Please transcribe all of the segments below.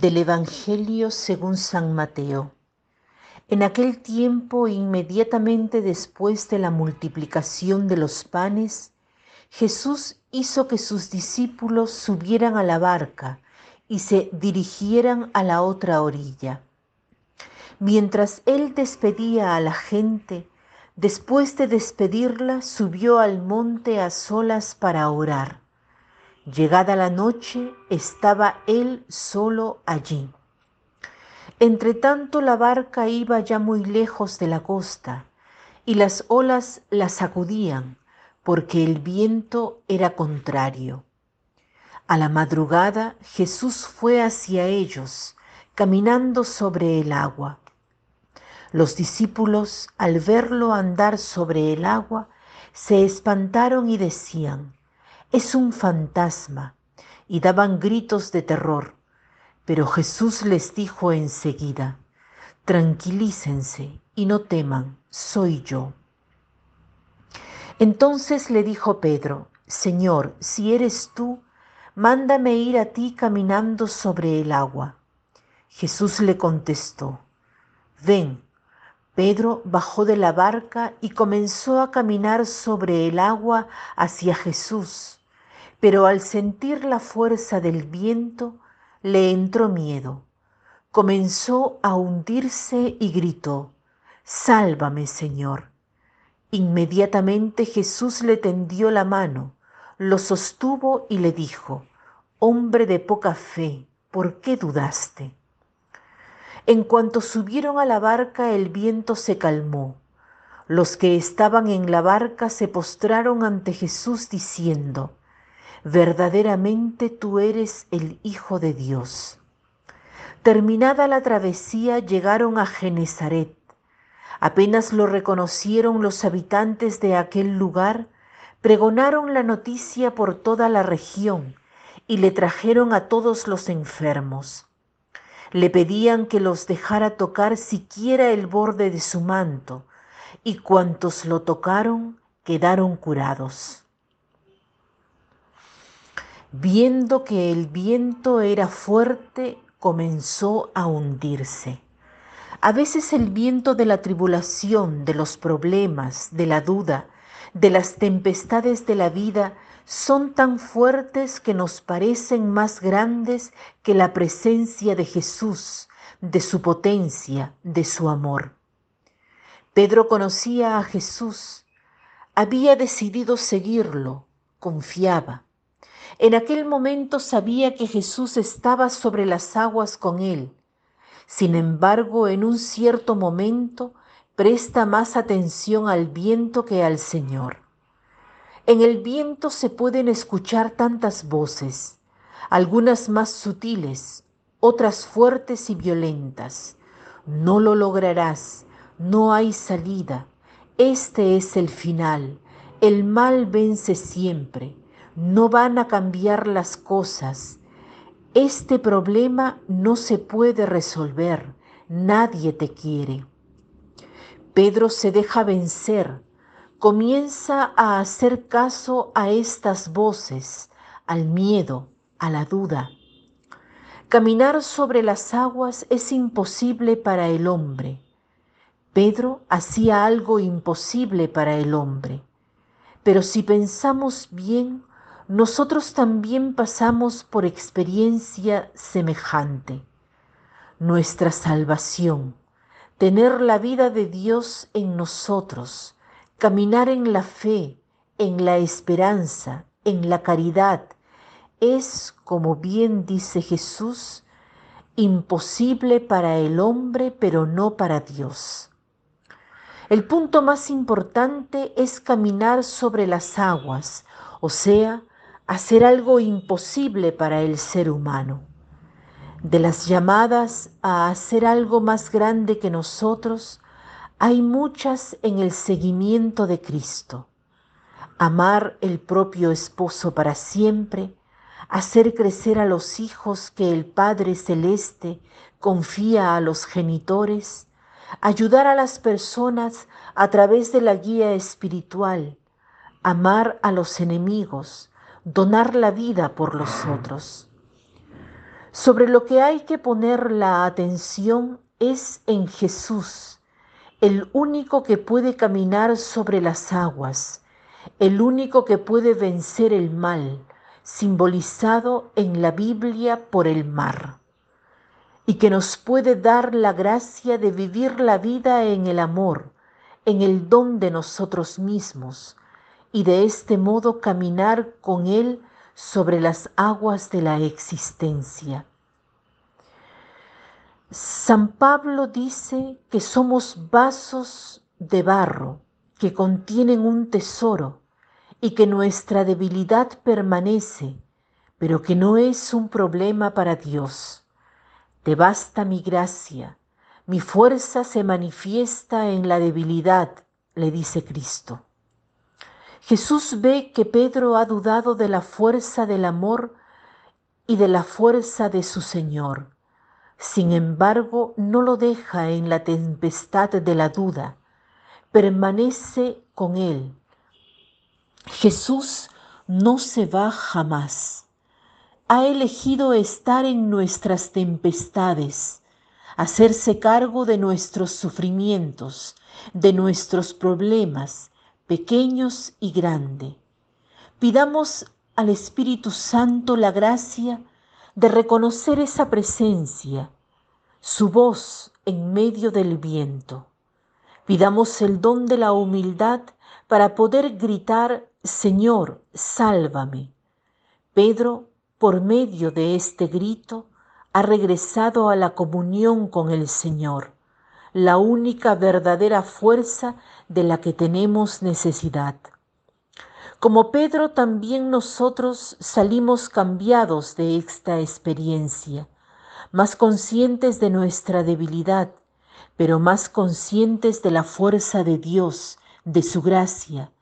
Del Evangelio según San Mateo. En aquel tiempo, inmediatamente después de la multiplicación de los panes, Jesús hizo que sus discípulos subieran a la barca y se dirigieran a la otra orilla. Mientras él despedía a la gente, después de despedirla, subió al monte a solas para orar. Llegada la noche, estaba él solo allí. Entretanto la barca iba ya muy lejos de la costa, y las olas la sacudían, porque el viento era contrario. A la madrugada Jesús fue hacia ellos, caminando sobre el agua. Los discípulos, al verlo andar sobre el agua, se espantaron y decían, es un fantasma, y daban gritos de terror. Pero Jesús les dijo enseguida, tranquilícense y no teman, soy yo. Entonces le dijo Pedro, Señor, si eres tú, mándame ir a ti caminando sobre el agua. Jesús le contestó, ven. Pedro bajó de la barca y comenzó a caminar sobre el agua hacia Jesús pero al sentir la fuerza del viento le entró miedo. Comenzó a hundirse y gritó, Sálvame, Señor. Inmediatamente Jesús le tendió la mano, lo sostuvo y le dijo, Hombre de poca fe, ¿por qué dudaste? En cuanto subieron a la barca el viento se calmó. Los que estaban en la barca se postraron ante Jesús diciendo, verdaderamente tú eres el Hijo de Dios. Terminada la travesía llegaron a Genezaret. Apenas lo reconocieron los habitantes de aquel lugar, pregonaron la noticia por toda la región y le trajeron a todos los enfermos. Le pedían que los dejara tocar siquiera el borde de su manto, y cuantos lo tocaron quedaron curados. Viendo que el viento era fuerte, comenzó a hundirse. A veces el viento de la tribulación, de los problemas, de la duda, de las tempestades de la vida son tan fuertes que nos parecen más grandes que la presencia de Jesús, de su potencia, de su amor. Pedro conocía a Jesús, había decidido seguirlo, confiaba. En aquel momento sabía que Jesús estaba sobre las aguas con él. Sin embargo, en un cierto momento presta más atención al viento que al Señor. En el viento se pueden escuchar tantas voces, algunas más sutiles, otras fuertes y violentas. No lo lograrás, no hay salida. Este es el final. El mal vence siempre no van a cambiar las cosas. Este problema no se puede resolver. Nadie te quiere. Pedro se deja vencer. Comienza a hacer caso a estas voces, al miedo, a la duda. Caminar sobre las aguas es imposible para el hombre. Pedro hacía algo imposible para el hombre. Pero si pensamos bien, nosotros también pasamos por experiencia semejante. Nuestra salvación, tener la vida de Dios en nosotros, caminar en la fe, en la esperanza, en la caridad, es, como bien dice Jesús, imposible para el hombre, pero no para Dios. El punto más importante es caminar sobre las aguas, o sea, hacer algo imposible para el ser humano. De las llamadas a hacer algo más grande que nosotros, hay muchas en el seguimiento de Cristo. Amar el propio esposo para siempre, hacer crecer a los hijos que el Padre Celeste confía a los genitores, ayudar a las personas a través de la guía espiritual, amar a los enemigos, donar la vida por los otros. Sobre lo que hay que poner la atención es en Jesús, el único que puede caminar sobre las aguas, el único que puede vencer el mal, simbolizado en la Biblia por el mar, y que nos puede dar la gracia de vivir la vida en el amor, en el don de nosotros mismos, y de este modo caminar con Él sobre las aguas de la existencia. San Pablo dice que somos vasos de barro que contienen un tesoro y que nuestra debilidad permanece, pero que no es un problema para Dios. Te basta mi gracia, mi fuerza se manifiesta en la debilidad, le dice Cristo. Jesús ve que Pedro ha dudado de la fuerza del amor y de la fuerza de su Señor. Sin embargo, no lo deja en la tempestad de la duda, permanece con él. Jesús no se va jamás. Ha elegido estar en nuestras tempestades, hacerse cargo de nuestros sufrimientos, de nuestros problemas, pequeños y grandes. Pidamos al Espíritu Santo la gracia de reconocer esa presencia, su voz en medio del viento. Pidamos el don de la humildad para poder gritar, Señor, sálvame. Pedro, por medio de este grito, ha regresado a la comunión con el Señor la única verdadera fuerza de la que tenemos necesidad. Como Pedro, también nosotros salimos cambiados de esta experiencia, más conscientes de nuestra debilidad, pero más conscientes de la fuerza de Dios, de su gracia,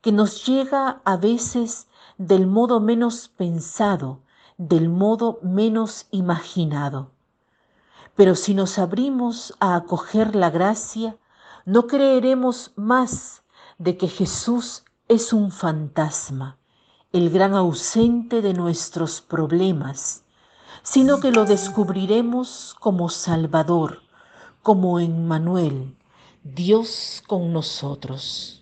que nos llega a veces del modo menos pensado, del modo menos imaginado. Pero si nos abrimos a acoger la gracia, no creeremos más de que Jesús es un fantasma, el gran ausente de nuestros problemas, sino que lo descubriremos como Salvador, como Emmanuel, Dios con nosotros.